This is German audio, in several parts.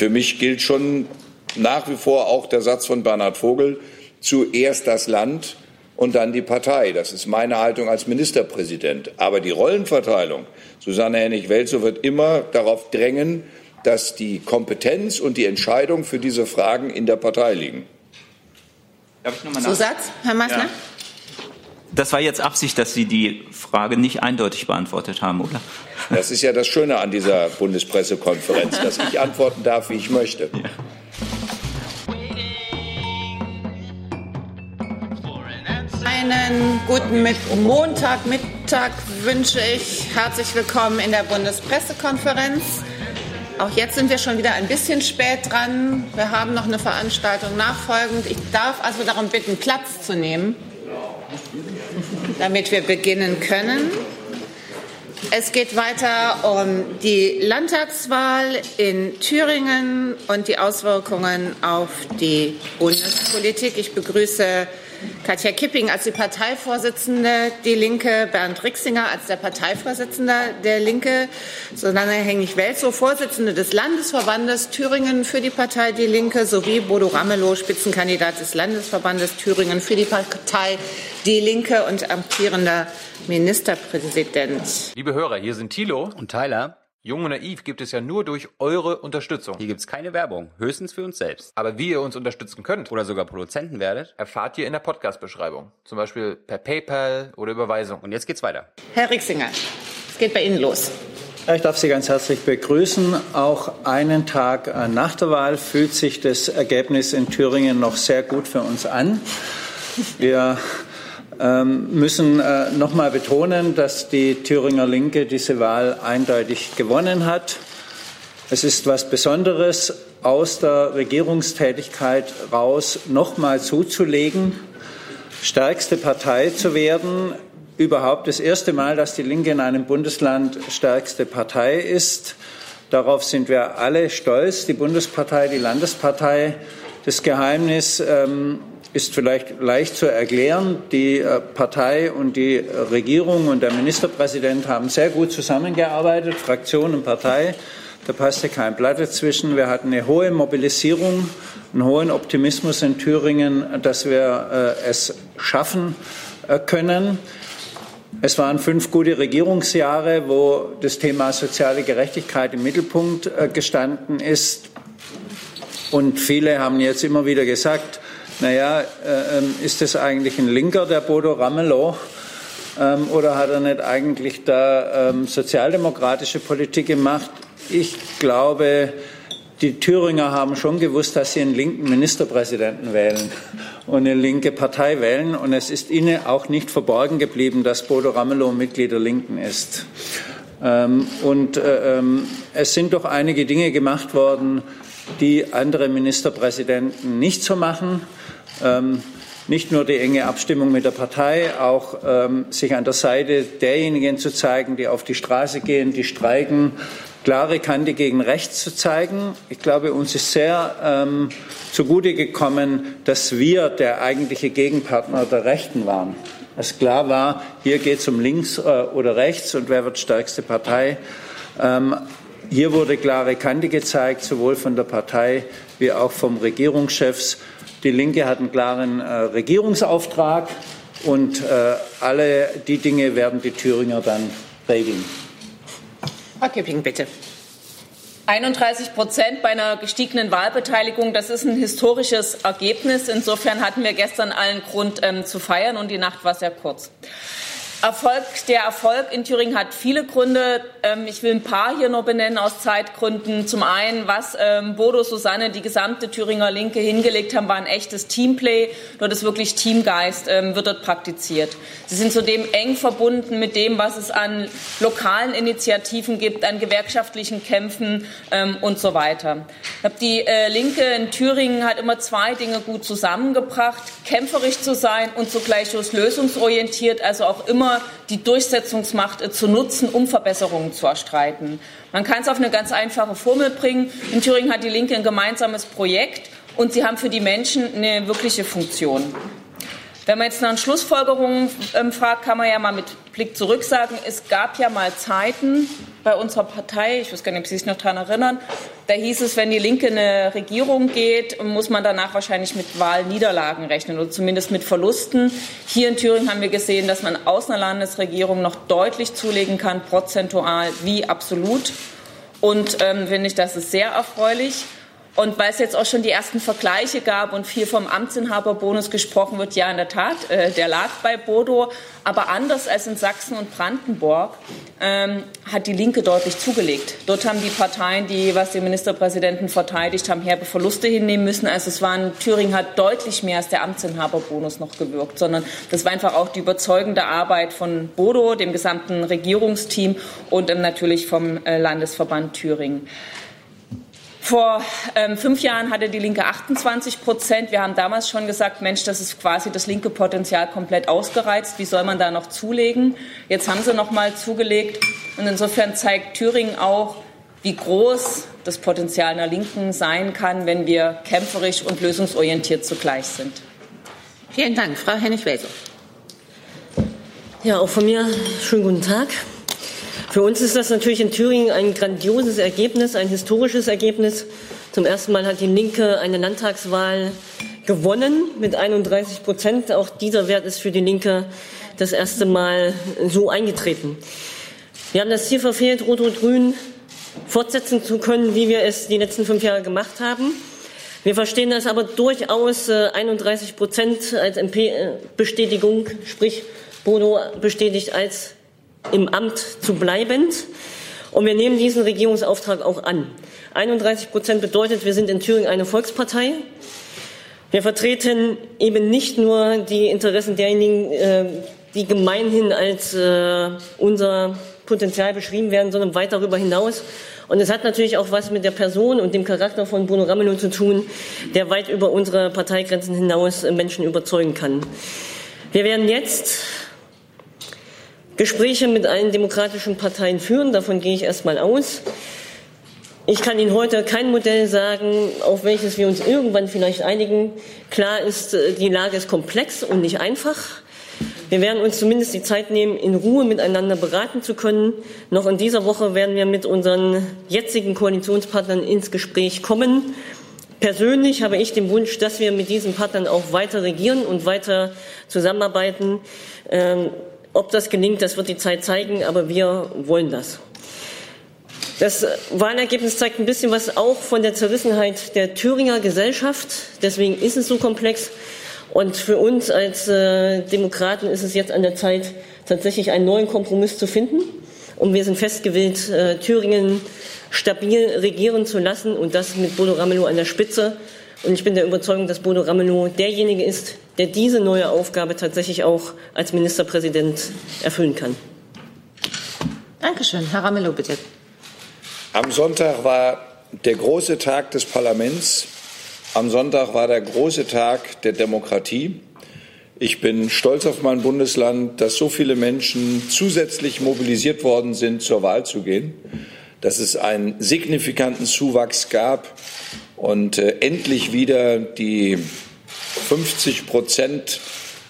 für mich gilt schon nach wie vor auch der Satz von Bernhard Vogel, zuerst das Land und dann die Partei. Das ist meine Haltung als Ministerpräsident. Aber die Rollenverteilung, Susanne Hennig-Welzow wird immer darauf drängen, dass die Kompetenz und die Entscheidung für diese Fragen in der Partei liegen. Darf ich nochmal Zusatz, Herr Maßner? Ja. Das war jetzt Absicht, dass Sie die Frage nicht eindeutig beantwortet haben, oder? Das ist ja das Schöne an dieser Bundespressekonferenz, dass ich antworten darf, wie ich möchte. Ja. Einen guten Montagmittag wünsche ich. Herzlich willkommen in der Bundespressekonferenz. Auch jetzt sind wir schon wieder ein bisschen spät dran. Wir haben noch eine Veranstaltung nachfolgend. Ich darf also darum bitten, Platz zu nehmen damit wir beginnen können. Es geht weiter um die Landtagswahl in Thüringen und die Auswirkungen auf die Bundespolitik. Ich begrüße Katja Kipping als die Parteivorsitzende Die Linke, Bernd Rixinger als der Parteivorsitzende der Linke, Susanne Hennig-Welzow, Vorsitzende des Landesverbandes Thüringen für die Partei Die Linke, sowie Bodo Ramelow, Spitzenkandidat des Landesverbandes Thüringen für die Partei Die Linke und amtierender Ministerpräsident. Liebe Hörer, hier sind Thilo und Tyler. Jung und naiv gibt es ja nur durch eure Unterstützung. Hier gibt es keine Werbung, höchstens für uns selbst. Aber wie ihr uns unterstützen könnt oder sogar Produzenten werdet, erfahrt ihr in der Podcast-Beschreibung. Zum Beispiel per PayPal oder Überweisung. Und jetzt geht's weiter. Herr Rixinger, es geht bei Ihnen los. Ich darf Sie ganz herzlich begrüßen. Auch einen Tag nach der Wahl fühlt sich das Ergebnis in Thüringen noch sehr gut für uns an. Wir müssen äh, noch mal betonen, dass die Thüringer Linke diese Wahl eindeutig gewonnen hat. Es ist was Besonderes, aus der Regierungstätigkeit raus noch mal zuzulegen, stärkste Partei zu werden. Überhaupt das erste Mal, dass die Linke in einem Bundesland stärkste Partei ist. Darauf sind wir alle stolz, die Bundespartei, die Landespartei. Das Geheimnis ähm, ist vielleicht leicht zu erklären. Die äh, Partei und die Regierung und der Ministerpräsident haben sehr gut zusammengearbeitet, Fraktion und Partei. Da passte kein Blatt dazwischen. Wir hatten eine hohe Mobilisierung, einen hohen Optimismus in Thüringen, dass wir äh, es schaffen äh, können. Es waren fünf gute Regierungsjahre, wo das Thema soziale Gerechtigkeit im Mittelpunkt gestanden ist. Und viele haben jetzt immer wieder gesagt, naja, äh, ähm, ist das eigentlich ein Linker, der Bodo Ramelow? Ähm, oder hat er nicht eigentlich da ähm, sozialdemokratische Politik gemacht? Ich glaube, die Thüringer haben schon gewusst, dass sie einen linken Ministerpräsidenten wählen und eine linke Partei wählen. Und es ist ihnen auch nicht verborgen geblieben, dass Bodo Ramelow Mitglied der Linken ist. Ähm, und äh, ähm, es sind doch einige Dinge gemacht worden, die andere Ministerpräsidenten nicht so machen. Ähm, nicht nur die enge Abstimmung mit der Partei, auch ähm, sich an der Seite derjenigen zu zeigen, die auf die Straße gehen, die streiken, klare Kante gegen rechts zu zeigen. Ich glaube, uns ist sehr ähm, zugute gekommen, dass wir der eigentliche Gegenpartner der Rechten waren. Dass klar war, hier geht es um links äh, oder rechts und wer wird stärkste Partei. Ähm, hier wurde klare Kante gezeigt, sowohl von der Partei wie auch vom Regierungschefs. Die Linke hat einen klaren äh, Regierungsauftrag und äh, alle die Dinge werden die Thüringer dann regeln. Frau Kipping, bitte. 31 Prozent bei einer gestiegenen Wahlbeteiligung, das ist ein historisches Ergebnis. Insofern hatten wir gestern allen Grund ähm, zu feiern und die Nacht war sehr kurz. Erfolg, der Erfolg in Thüringen hat viele Gründe. Ähm, ich will ein paar hier nur benennen aus Zeitgründen. Zum einen, was ähm, Bodo, Susanne, die gesamte Thüringer Linke hingelegt haben, war ein echtes Teamplay. Dort ist wirklich Teamgeist, ähm, wird dort praktiziert. Sie sind zudem eng verbunden mit dem, was es an lokalen Initiativen gibt, an gewerkschaftlichen Kämpfen und so weiter. Die äh, Linke in Thüringen hat immer zwei Dinge gut zusammengebracht, kämpferisch zu sein und zugleich lösungsorientiert, also auch immer immer die Durchsetzungsmacht äh, zu nutzen, um Verbesserungen zu erstreiten. Man kann es auf eine ganz einfache Formel bringen. In Thüringen hat die Linke ein gemeinsames Projekt und sie haben für die Menschen eine wirkliche Funktion. Wenn man jetzt nach Schlussfolgerungen ähm, fragt, kann man ja mal mit Blick zurück sagen, es gab ja mal Zeiten, bei unserer Partei. Ich weiß gar nicht, ob Sie sich noch daran erinnern. Da hieß es, wenn die Linke in eine Regierung geht, muss man danach wahrscheinlich mit Wahlniederlagen rechnen oder zumindest mit Verlusten. Hier in Thüringen haben wir gesehen, dass man aus einer Landesregierung noch deutlich zulegen kann, prozentual wie absolut. Und ähm, finde ich, das ist sehr erfreulich. Und weil es jetzt auch schon die ersten Vergleiche gab und viel vom Amtsinhaberbonus gesprochen wird, ja, in der Tat, äh, der lag bei Bodo. Aber anders als in Sachsen und Brandenburg ähm, hat die Linke deutlich zugelegt. Dort haben die Parteien, die, was den Ministerpräsidenten verteidigt haben, herbe Verluste hinnehmen müssen. Also es waren, Thüringen hat deutlich mehr als der Amtsinhaberbonus noch gewirkt, sondern das war einfach auch die überzeugende Arbeit von Bodo, dem gesamten Regierungsteam und natürlich vom äh, Landesverband Thüringen. Vor ähm, fünf Jahren hatte die Linke 28 Prozent. Wir haben damals schon gesagt, Mensch, das ist quasi das linke Potenzial komplett ausgereizt. Wie soll man da noch zulegen? Jetzt haben sie noch mal zugelegt. Und insofern zeigt Thüringen auch, wie groß das Potenzial einer Linken sein kann, wenn wir kämpferisch und lösungsorientiert zugleich sind. Vielen Dank. Frau Hennig-Welsow. Ja, auch von mir schönen guten Tag. Für uns ist das natürlich in Thüringen ein grandioses Ergebnis, ein historisches Ergebnis. Zum ersten Mal hat die Linke eine Landtagswahl gewonnen mit 31 Prozent. Auch dieser Wert ist für die Linke das erste Mal so eingetreten. Wir haben das Ziel verfehlt, Rot-Rot-Grün fortsetzen zu können, wie wir es die letzten fünf Jahre gemacht haben. Wir verstehen das aber durchaus 31 Prozent als MP-Bestätigung, sprich Bodo bestätigt als im Amt zu bleiben. Und wir nehmen diesen Regierungsauftrag auch an. 31 Prozent bedeutet, wir sind in Thüringen eine Volkspartei. Wir vertreten eben nicht nur die Interessen derjenigen, äh, die gemeinhin als äh, unser Potenzial beschrieben werden, sondern weit darüber hinaus. Und es hat natürlich auch was mit der Person und dem Charakter von Bruno Ramelow zu tun, der weit über unsere Parteigrenzen hinaus Menschen überzeugen kann. Wir werden jetzt Gespräche mit allen demokratischen Parteien führen. Davon gehe ich erst mal aus. Ich kann Ihnen heute kein Modell sagen, auf welches wir uns irgendwann vielleicht einigen. Klar ist, äh, die Lage ist komplex und nicht einfach. Wir werden uns zumindest die Zeit nehmen, in Ruhe miteinander beraten zu können. Noch in dieser Woche werden wir mit unseren jetzigen Koalitionspartnern ins Gespräch kommen. Persönlich habe ich den Wunsch, dass wir mit diesen Partnern auch weiter regieren und weiter zusammenarbeiten. Ob das gelingt, das wird die Zeit zeigen, aber wir wollen das. Das Wahlergebnis zeigt ein bisschen was auch von der Zerrissenheit der Thüringer Gesellschaft. Deswegen ist es so komplex. Und für uns als äh, Demokraten ist es jetzt an der Zeit, tatsächlich einen neuen Kompromiss zu finden. Und wir sind festgewillt, äh, Thüringen stabil regieren zu lassen und das mit Bodo Ramelow an der Spitze. Und ich bin der Überzeugung, dass Bodo Ramelow derjenige ist, der diese neue Aufgabe tatsächlich auch als Ministerpräsident erfüllen kann. Dankeschön. Herr Ramelow, bitte. Am Sonntag war der große Tag des Parlaments. Am Sonntag war der große Tag der Demokratie. Ich bin stolz auf mein Bundesland, dass so viele Menschen zusätzlich mobilisiert worden sind, zur Wahl zu gehen, dass es einen signifikanten Zuwachs gab und äh, endlich wieder die 50 Prozent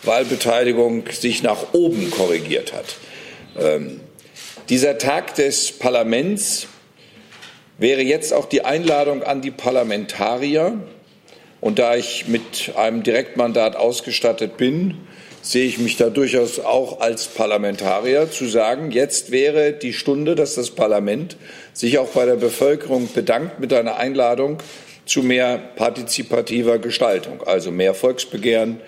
Wahlbeteiligung sich nach oben korrigiert hat. Ähm, dieser Tag des Parlaments wäre jetzt auch die Einladung an die Parlamentarier. Und da ich mit einem Direktmandat ausgestattet bin, sehe ich mich da durchaus auch als Parlamentarier zu sagen, jetzt wäre die Stunde, dass das Parlament sich auch bei der Bevölkerung bedankt mit einer Einladung zu mehr partizipativer Gestaltung, also mehr Volksbegehren,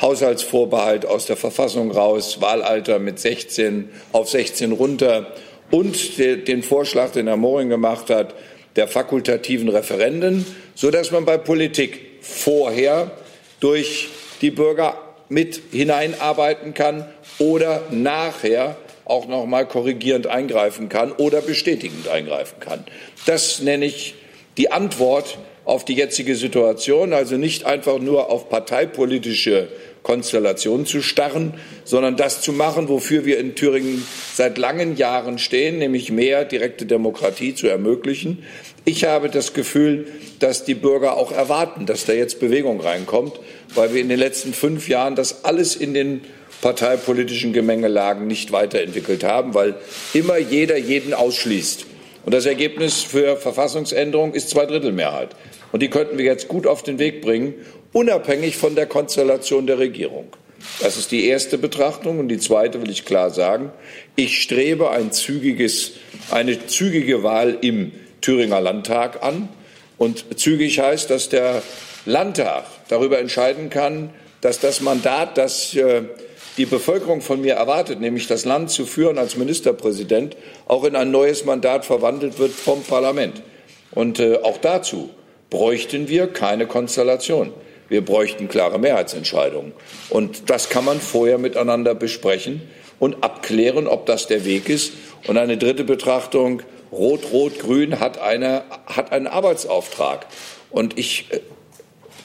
Haushaltsvorbehalt aus der Verfassung raus, Wahlalter mit 16 auf 16 runter und den Vorschlag, den Herr Moring gemacht hat, der fakultativen Referenden, sodass man bei Politik vorher durch die Bürger mit hineinarbeiten kann oder nachher auch noch mal korrigierend eingreifen kann oder bestätigend eingreifen kann. Das nenne ich die Antwort auf die jetzige Situation, also nicht einfach nur auf parteipolitische Konstellation zu starren, sondern das zu machen, wofür wir in Thüringen seit langen Jahren stehen, nämlich mehr direkte Demokratie zu ermöglichen. Ich habe das Gefühl, dass die Bürger auch erwarten, dass da jetzt Bewegung reinkommt, weil wir in den letzten fünf Jahren das alles in den parteipolitischen Gemengelagen nicht weiterentwickelt haben, weil immer jeder jeden ausschließt. Und das Ergebnis für Verfassungsänderung ist Zweidrittelmehrheit. Und die könnten wir jetzt gut auf den Weg bringen, unabhängig von der Konstellation der Regierung. Das ist die erste Betrachtung. Und die zweite will ich klar sagen. Ich strebe ein zügiges, eine zügige Wahl im Thüringer Landtag an. Und zügig heißt, dass der Landtag darüber entscheiden kann, dass das Mandat, das äh, die Bevölkerung von mir erwartet, nämlich das Land zu führen als Ministerpräsident, auch in ein neues Mandat verwandelt wird vom Parlament. Und äh, auch dazu bräuchten wir keine Konstellation. Wir bräuchten klare Mehrheitsentscheidungen. Und das kann man vorher miteinander besprechen und abklären, ob das der Weg ist. Und eine dritte Betrachtung, Rot-Rot-Grün hat, eine, hat einen Arbeitsauftrag. Und ich äh,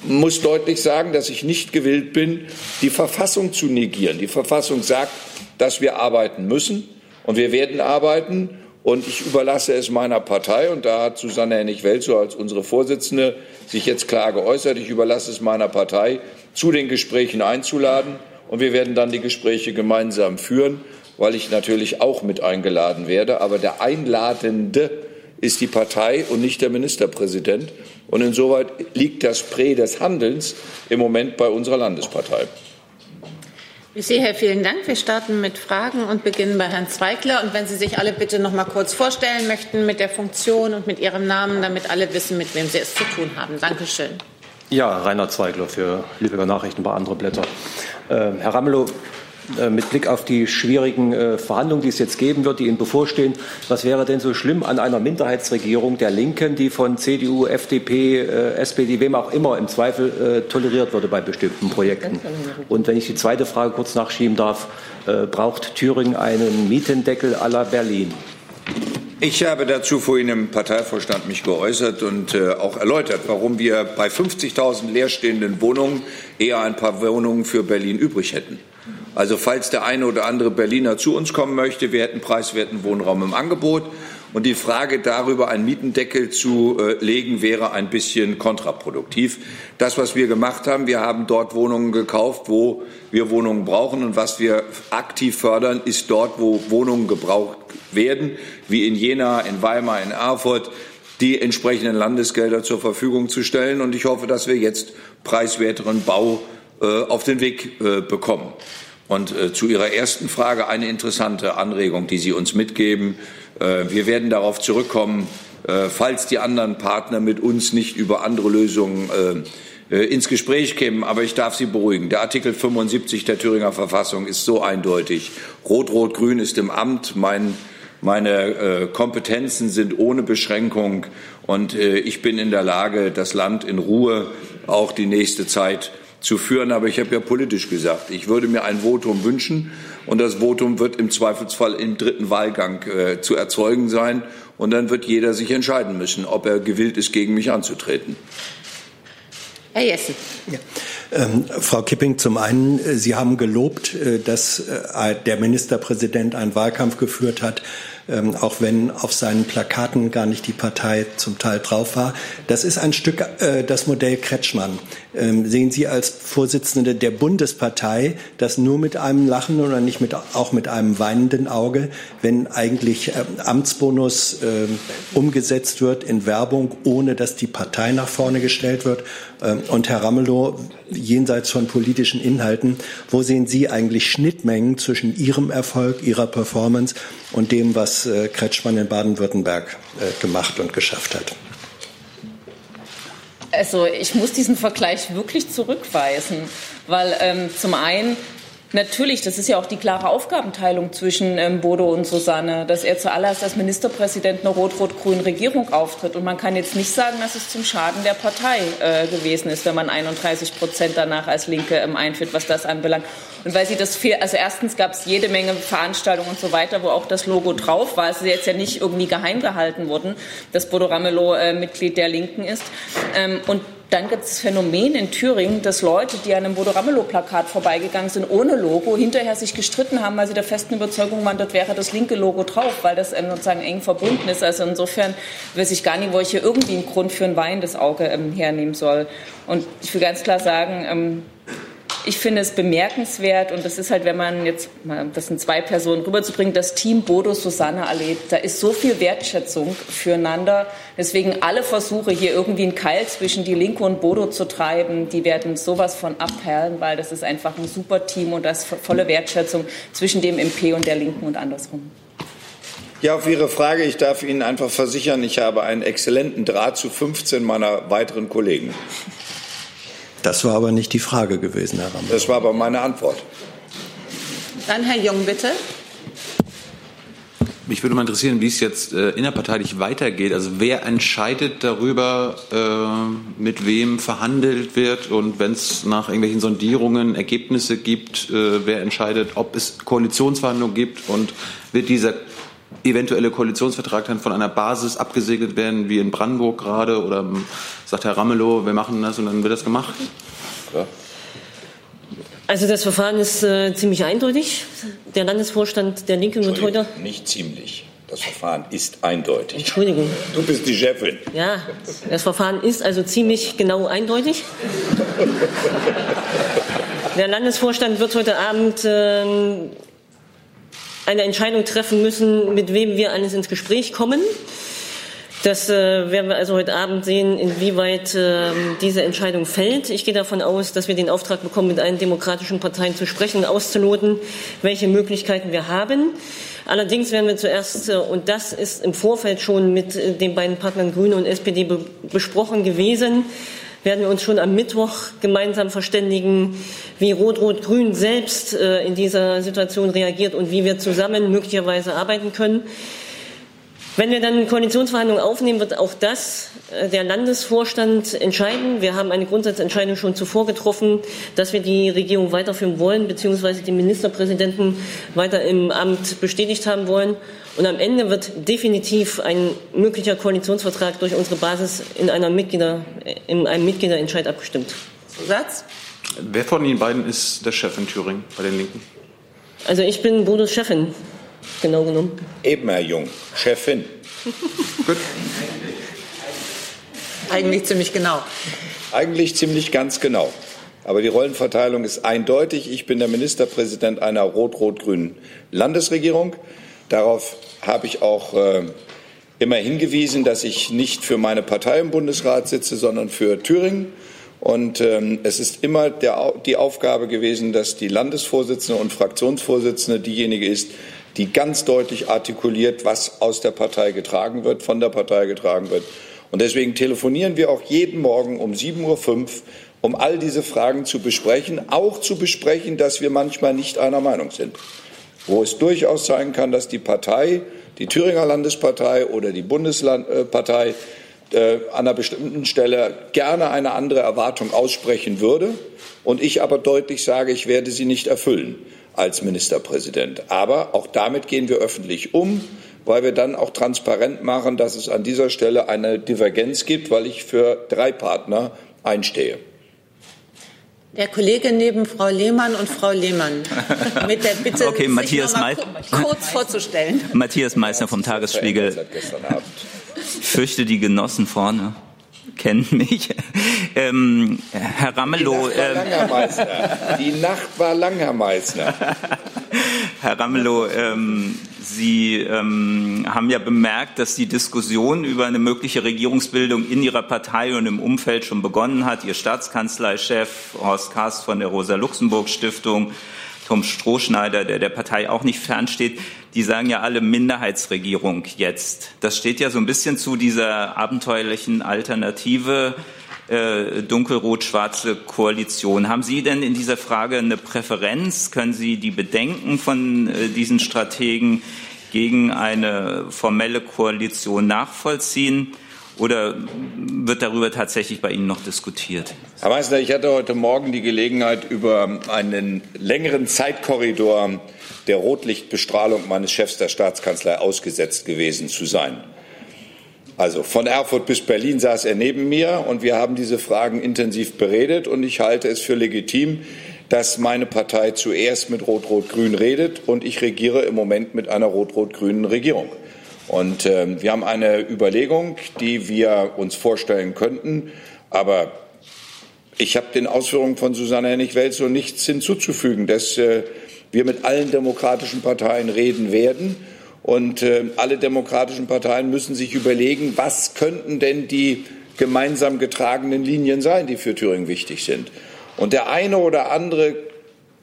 muss deutlich sagen, dass ich nicht gewillt bin, die Verfassung zu negieren. Die Verfassung sagt, dass wir arbeiten müssen und wir werden arbeiten. Und ich überlasse es meiner Partei, und da hat Susanne Hennig-Welzow als unsere Vorsitzende sich jetzt klar geäußert, ich überlasse es meiner Partei, zu den Gesprächen einzuladen. Und wir werden dann die Gespräche gemeinsam führen, weil ich natürlich auch mit eingeladen werde. Aber der Einladende ist die Partei und nicht der Ministerpräsident. Und insoweit liegt das Prä des Handelns im Moment bei unserer Landespartei. Ich sehe, Herr, vielen Dank. Wir starten mit Fragen und beginnen bei Herrn Zweigler. Und wenn Sie sich alle bitte noch mal kurz vorstellen möchten mit der Funktion und mit Ihrem Namen, damit alle wissen, mit wem Sie es zu tun haben. Dankeschön. Ja, Rainer Zweigler für Lübecker Nachrichten bei andere Blätter. Äh, Herr Ramelow, mit Blick auf die schwierigen äh, Verhandlungen, die es jetzt geben wird, die Ihnen bevorstehen, was wäre denn so schlimm an einer Minderheitsregierung der Linken, die von CDU, FDP, äh, SPD, wem auch immer im Zweifel toleriert würde bei bestimmten Projekten? Und wenn ich die zweite Frage kurz nachschieben darf, braucht Thüringen einen Mietendeckel à la Berlin? Ich habe dazu vorhin im Parteivorstand mich geäußert und äh, auch erläutert, warum wir bei 50.000 leerstehenden Wohnungen eher ein paar Wohnungen für Berlin übrig hätten. Also falls der eine oder andere Berliner zu uns kommen möchte, wir hätten preiswerten Wohnraum im Angebot. Und die Frage darüber, einen Mietendeckel zu äh, legen, wäre ein bisschen kontraproduktiv. Das, was wir gemacht haben, wir haben dort Wohnungen gekauft, wo wir Wohnungen brauchen. Und was wir aktiv fördern, ist dort, wo Wohnungen gebraucht werden, wie in Jena, in Weimar, in Erfurt, die entsprechenden Landesgelder zur Verfügung zu stellen. Und ich hoffe, dass wir jetzt preiswerteren Bau äh, auf den Weg äh, bekommen. Und äh, zu Ihrer ersten Frage eine interessante Anregung, die Sie uns mitgeben. Äh, wir werden darauf zurückkommen, äh, falls die anderen Partner mit uns nicht über andere Lösungen äh, äh, ins Gespräch kämen. Aber ich darf Sie beruhigen. Der Artikel 75 der Thüringer Verfassung ist so eindeutig. Rot-Rot-Grün ist im Amt. Mein, meine äh, Kompetenzen sind ohne Beschränkung. Und ich bin in der Lage, das Land in Ruhe auch die nächste Zeit zu führen. Aber ich habe ja politisch gesagt, ich würde mir ein Votum wünschen und das Votum wird im Zweifelsfall im dritten Wahlgang äh, zu erzeugen sein. Und dann wird jeder sich entscheiden müssen, ob er gewillt ist, gegen mich anzutreten. Herr Jessen. Ja. Ähm, Frau Kipping, zum einen, äh, Sie haben gelobt, äh, dass äh, der Ministerpräsident einen Wahlkampf geführt hat, ähm, auch wenn auf seinen Plakaten gar nicht die Partei zum Teil drauf war. Das ist ein Stück äh, das Modell Kretschmann. Ähm, sehen Sie als Vorsitzende der Bundespartei das nur mit einem Lachen oder nicht mit, auch mit einem weinenden Auge, wenn eigentlich ähm, Amtsbonus ähm, umgesetzt wird in Werbung, ohne dass die Partei nach vorne gestellt wird? Und Herr Ramelow, jenseits von politischen Inhalten, wo sehen Sie eigentlich Schnittmengen zwischen Ihrem Erfolg, Ihrer Performance und dem, was äh, Kretschmann in Baden-Württemberg äh, gemacht und geschafft hat? Also ich muss diesen Vergleich wirklich zurückweisen, weil ähm, zum einen Natürlich, das ist ja auch die klare Aufgabenteilung zwischen ähm, Bodo und Susanne, dass er zuallererst als Ministerpräsident einer rot-rot-grünen Regierung auftritt. Und man kann jetzt nicht sagen, dass es zum Schaden der Partei äh, gewesen ist, wenn man 31 Prozent danach als Linke ähm, einführt, was das anbelangt. Und weil sie das viel, also erstens gab es jede Menge Veranstaltungen und so weiter, wo auch das Logo drauf war. Es ist jetzt ja nicht irgendwie geheim gehalten worden, dass Bodo Ramelow äh, Mitglied der Linken ist. Ähm, und dann gibt es das Phänomen in Thüringen, dass Leute, die an einem Bodo Ramelow-Plakat vorbeigegangen sind, ohne Logo, hinterher sich gestritten haben, weil sie der festen Überzeugung waren, dort wäre das linke Logo drauf, weil das ähm, sozusagen eng verbunden ist. Also insofern weiß ich gar nicht, wo ich hier irgendwie einen Grund für ein weinendes Auge ähm, hernehmen soll. Und ich will ganz klar sagen, ähm, ich finde es bemerkenswert und das ist halt, wenn man jetzt, das sind zwei Personen rüberzubringen, das Team Bodo Susanne erlebt. Da ist so viel Wertschätzung füreinander. Deswegen alle Versuche, hier irgendwie einen Keil zwischen die Linke und Bodo zu treiben, die werden sowas von abperlen, weil das ist einfach ein super Team und das volle Wertschätzung zwischen dem MP und der Linken und andersrum. Ja, auf Ihre Frage, ich darf Ihnen einfach versichern, ich habe einen exzellenten Draht zu 15 meiner weiteren Kollegen. Das war aber nicht die Frage gewesen, Herr Rammel. Das war aber meine Antwort. Dann Herr Jung, bitte. Mich würde mal interessieren, wie es jetzt äh, innerparteilich weitergeht. Also wer entscheidet darüber, äh, mit wem verhandelt wird und wenn es nach irgendwelchen Sondierungen Ergebnisse gibt, äh, wer entscheidet, ob es Koalitionsverhandlungen gibt und wird dieser eventuelle Koalitionsvertrag dann von einer Basis abgesegnet werden, wie in Brandenburg gerade, oder sagt Herr Ramelow, wir machen das und dann wird das gemacht? Ja. Also das Verfahren ist äh, ziemlich eindeutig. Der Landesvorstand der Linken wird heute. Nicht ziemlich. Das Verfahren ist eindeutig. Entschuldigung. Du bist die Chefin. Ja, das Verfahren ist also ziemlich genau eindeutig. Der Landesvorstand wird heute Abend äh, eine Entscheidung treffen müssen, mit wem wir alles ins Gespräch kommen. Das äh, werden wir also heute Abend sehen, inwieweit äh, diese Entscheidung fällt. Ich gehe davon aus, dass wir den Auftrag bekommen, mit allen demokratischen Parteien zu sprechen, auszuloten, welche Möglichkeiten wir haben. Allerdings werden wir zuerst, äh, und das ist im Vorfeld schon mit äh, den beiden Partnern Grüne und SPD be besprochen gewesen, werden wir uns schon am Mittwoch gemeinsam verständigen, wie Rot-Rot-Grün selbst äh, in dieser Situation reagiert und wie wir zusammen möglicherweise arbeiten können. Wenn wir dann Koalitionsverhandlungen aufnehmen, wird auch das äh, der Landesvorstand entscheiden. Wir haben eine Grundsatzentscheidung schon zuvor getroffen, dass wir die Regierung weiterführen wollen, beziehungsweise den Ministerpräsidenten weiter im Amt bestätigt haben wollen. Und am Ende wird definitiv ein möglicher Koalitionsvertrag durch unsere Basis in, einer Mitglieder, in einem Mitgliederentscheid abgestimmt. Satz? Wer von Ihnen beiden ist der Chef in Thüringen bei den Linken? Also ich bin Bodos Chefin genau genommen? Eben, Herr Jung, Chefin. Gut. Eigentlich ziemlich genau. Eigentlich ziemlich ganz genau. Aber die Rollenverteilung ist eindeutig. Ich bin der Ministerpräsident einer rot-rot-grünen Landesregierung. Darauf habe ich auch äh, immer hingewiesen, dass ich nicht für meine Partei im Bundesrat sitze, sondern für Thüringen. Und ähm, es ist immer der, die Aufgabe gewesen, dass die Landesvorsitzende und Fraktionsvorsitzende diejenige ist, die ganz deutlich artikuliert, was aus der Partei getragen wird, von der Partei getragen wird. Und deswegen telefonieren wir auch jeden Morgen um 7.05 Uhr, um all diese Fragen zu besprechen, auch zu besprechen, dass wir manchmal nicht einer Meinung sind. Wo es durchaus sein kann, dass die Partei, die Thüringer Landespartei oder die Bundespartei äh, an einer bestimmten Stelle gerne eine andere Erwartung aussprechen würde und ich aber deutlich sage, ich werde sie nicht erfüllen als Ministerpräsident. Aber auch damit gehen wir öffentlich um, weil wir dann auch transparent machen, dass es an dieser Stelle eine Divergenz gibt, weil ich für drei Partner einstehe. Der Kollege neben Frau Lehmann und Frau Lehmann mit der Bitte, okay, sich Matthias mal kurz vorzustellen. Matthias Meissner vom Tagesspiegel. Ich fürchte, die Genossen vorne kennen mich. Ähm, Herr Ramelow. Die Nacht, war lang, Herr Die Nacht war lang, Herr Meissner. Herr Ramelow, ähm, Sie ähm, haben ja bemerkt, dass die Diskussion über eine mögliche Regierungsbildung in Ihrer Partei und im Umfeld schon begonnen hat. Ihr Staatskanzleichef Horst Kast von der Rosa-Luxemburg-Stiftung Tom Strohschneider, der der Partei auch nicht fernsteht, die sagen ja alle Minderheitsregierung jetzt. Das steht ja so ein bisschen zu dieser abenteuerlichen Alternative äh, dunkelrot-schwarze Koalition. Haben Sie denn in dieser Frage eine Präferenz? Können Sie die Bedenken von äh, diesen Strategen gegen eine formelle Koalition nachvollziehen? Oder wird darüber tatsächlich bei Ihnen noch diskutiert? Herr Meissner, ich hatte heute Morgen die Gelegenheit, über einen längeren Zeitkorridor der Rotlichtbestrahlung meines Chefs der Staatskanzlei ausgesetzt gewesen zu sein. Also von Erfurt bis Berlin saß er neben mir und wir haben diese Fragen intensiv beredet und ich halte es für legitim, dass meine Partei zuerst mit Rot-Rot-Grün redet und ich regiere im Moment mit einer Rot-Rot-Grünen Regierung. Und äh, wir haben eine Überlegung, die wir uns vorstellen könnten, aber ich habe den Ausführungen von Susanne Hennig-Welzow nichts hinzuzufügen, dass äh, wir mit allen demokratischen Parteien reden werden und äh, alle demokratischen Parteien müssen sich überlegen, was könnten denn die gemeinsam getragenen Linien sein, die für Thüringen wichtig sind. Und der eine oder andere,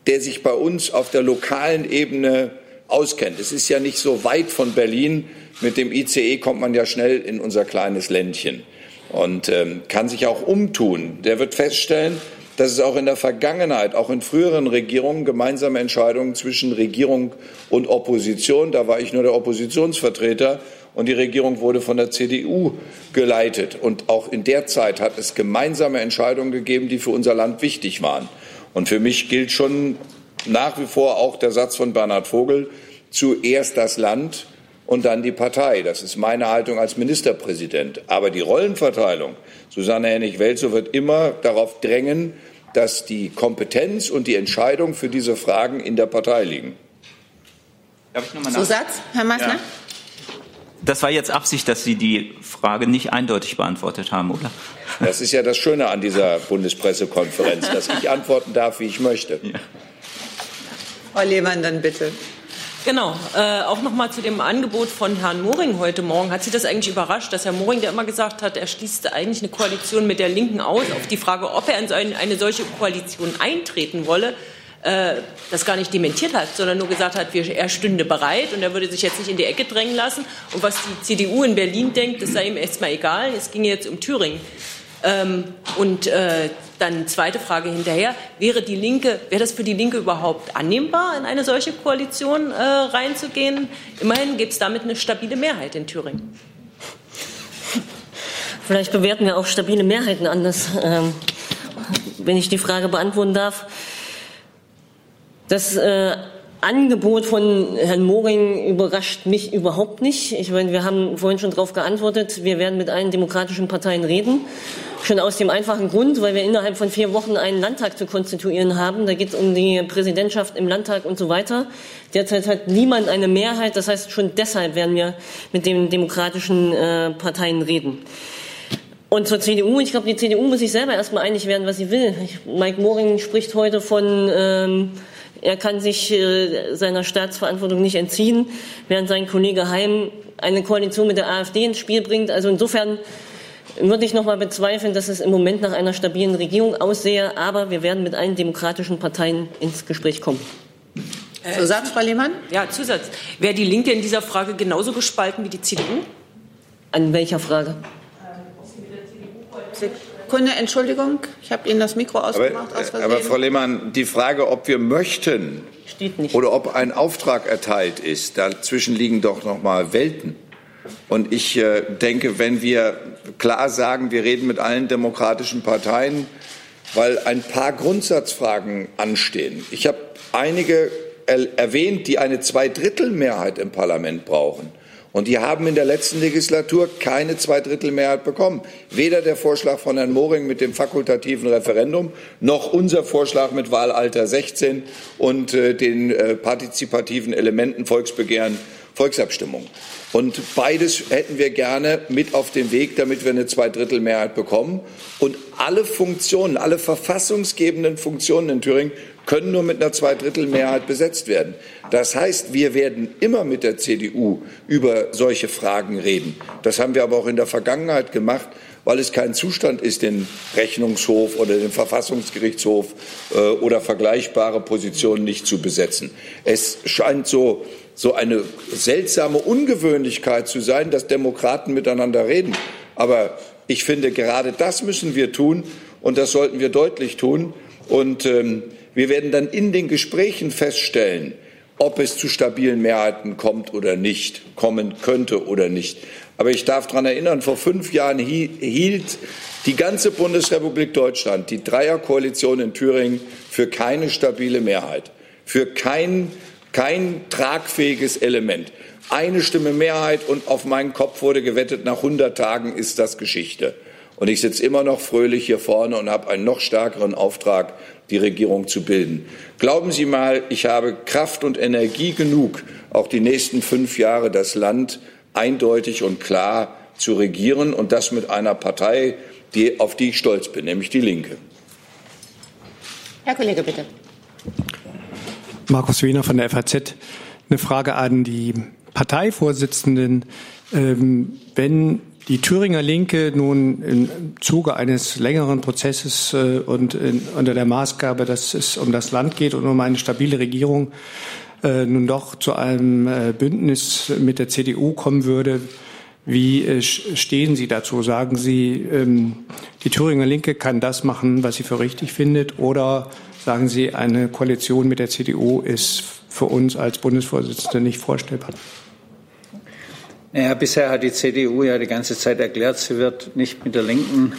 der sich bei uns auf der lokalen Ebene auskennt, es ist ja nicht so weit von Berlin, mit dem ICE kommt man ja schnell in unser kleines Ländchen und ähm, kann sich auch umtun. Der wird feststellen, dass es auch in der Vergangenheit, auch in früheren Regierungen, gemeinsame Entscheidungen zwischen Regierung und Opposition, da war ich nur der Oppositionsvertreter, und die Regierung wurde von der CDU geleitet. Und auch in der Zeit hat es gemeinsame Entscheidungen gegeben, die für unser Land wichtig waren. Und für mich gilt schon nach wie vor auch der Satz von Bernhard Vogel, zuerst das Land und dann die Partei. Das ist meine Haltung als Ministerpräsident. Aber die Rollenverteilung, Susanne Hennig-Welzow wird immer darauf drängen, dass die Kompetenz und die Entscheidung für diese Fragen in der Partei liegen. Darf ich nochmal Zusatz, Herr Meissner? Ja. Das war jetzt Absicht, dass Sie die Frage nicht eindeutig beantwortet haben, oder? Das ist ja das Schöne an dieser Bundespressekonferenz, dass ich antworten darf, wie ich möchte. Ja. Frau Lehmann, dann bitte. Genau, äh, auch noch mal zu dem Angebot von Herrn Moring heute Morgen. Hat Sie das eigentlich überrascht, dass Herr Moring, der immer gesagt hat, er schließt eigentlich eine Koalition mit der Linken aus, auf die Frage, ob er in eine solche Koalition eintreten wolle, äh, das gar nicht dementiert hat, sondern nur gesagt hat, er stünde bereit und er würde sich jetzt nicht in die Ecke drängen lassen. Und was die CDU in Berlin denkt, das sei ihm erstmal egal. Es ging jetzt um Thüringen. Ähm, und äh, dann zweite Frage hinterher. Wäre die Linke, wäre das für die Linke überhaupt annehmbar, in eine solche Koalition äh, reinzugehen? Immerhin gibt es damit eine stabile Mehrheit in Thüringen. Vielleicht bewerten wir auch stabile Mehrheiten anders, ähm, wenn ich die Frage beantworten darf. Das äh, Angebot von Herrn Moring überrascht mich überhaupt nicht. Ich meine, wir haben vorhin schon darauf geantwortet, wir werden mit allen demokratischen Parteien reden. Schon aus dem einfachen Grund, weil wir innerhalb von vier Wochen einen Landtag zu konstituieren haben. Da geht es um die Präsidentschaft im Landtag und so weiter. Derzeit hat niemand eine Mehrheit. Das heißt, schon deshalb werden wir mit den demokratischen äh, Parteien reden. Und zur CDU, ich glaube, die CDU muss sich selber erstmal einig werden, was sie will. Mike Moring spricht heute von ähm, er kann sich äh, seiner Staatsverantwortung nicht entziehen, während sein Kollege Heim eine Koalition mit der AfD ins Spiel bringt. Also insofern würde ich noch mal bezweifeln, dass es im Moment nach einer stabilen Regierung aussehe. Aber wir werden mit allen demokratischen Parteien ins Gespräch kommen. Zusatz, Frau Lehmann? Ja, Zusatz. Wäre die Linke in dieser Frage genauso gespalten wie die CDU? An welcher Frage? Sekunde, Entschuldigung, ich habe Ihnen das Mikro ausgemacht. Aber, aber Frau Lehmann, die Frage, ob wir möchten oder ob ein Auftrag erteilt ist, dazwischen liegen doch noch mal Welten. Und ich äh, denke, wenn wir klar sagen, wir reden mit allen demokratischen Parteien, weil ein paar Grundsatzfragen anstehen. Ich habe einige erwähnt, die eine Zweidrittelmehrheit im Parlament brauchen. Und die haben in der letzten Legislatur keine Zweidrittelmehrheit bekommen. Weder der Vorschlag von Herrn Moring mit dem fakultativen Referendum noch unser Vorschlag mit Wahlalter 16 und äh, den äh, partizipativen Elementen Volksbegehren, Volksabstimmung. Und beides hätten wir gerne mit auf den Weg, damit wir eine Zweidrittelmehrheit bekommen. Und alle Funktionen, alle verfassungsgebenden Funktionen in Thüringen können nur mit einer Zweidrittelmehrheit besetzt werden. Das heißt, wir werden immer mit der CDU über solche Fragen reden. Das haben wir aber auch in der Vergangenheit gemacht, weil es kein Zustand ist, den Rechnungshof oder den Verfassungsgerichtshof äh, oder vergleichbare Positionen nicht zu besetzen. Es scheint so, so eine seltsame Ungewöhnlichkeit zu sein, dass Demokraten miteinander reden. Aber ich finde, gerade das müssen wir tun und das sollten wir deutlich tun. Und ähm, wir werden dann in den Gesprächen feststellen, ob es zu stabilen Mehrheiten kommt oder nicht, kommen könnte oder nicht. Aber ich darf daran erinnern, vor fünf Jahren hielt die ganze Bundesrepublik Deutschland die Dreierkoalition in Thüringen für keine stabile Mehrheit, für kein, kein tragfähiges Element. eine Stimme Mehrheit und auf meinen Kopf wurde gewettet, nach 100 Tagen ist das Geschichte. Und ich sitze immer noch fröhlich hier vorne und habe einen noch stärkeren Auftrag, die Regierung zu bilden. Glauben Sie mal, ich habe Kraft und Energie genug, auch die nächsten fünf Jahre das Land eindeutig und klar zu regieren und das mit einer Partei, die, auf die ich stolz bin, nämlich die Linke. Herr Kollege, bitte. Markus Wiener von der FAZ. Eine Frage an die Parteivorsitzenden. Ähm, wenn die Thüringer Linke nun im Zuge eines längeren Prozesses äh, und in, unter der Maßgabe, dass es um das Land geht und um eine stabile Regierung, äh, nun doch zu einem äh, Bündnis mit der CDU kommen würde, wie äh, stehen Sie dazu? Sagen Sie, ähm, die Thüringer Linke kann das machen, was sie für richtig findet, oder sagen Sie, eine Koalition mit der CDU ist für uns als Bundesvorsitzende nicht vorstellbar? Ja, bisher hat die CDU ja die ganze Zeit erklärt, sie wird nicht mit der Linken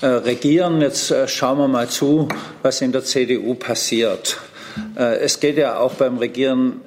äh, regieren. Jetzt äh, schauen wir mal zu, was in der CDU passiert. Äh, es geht ja auch beim Regieren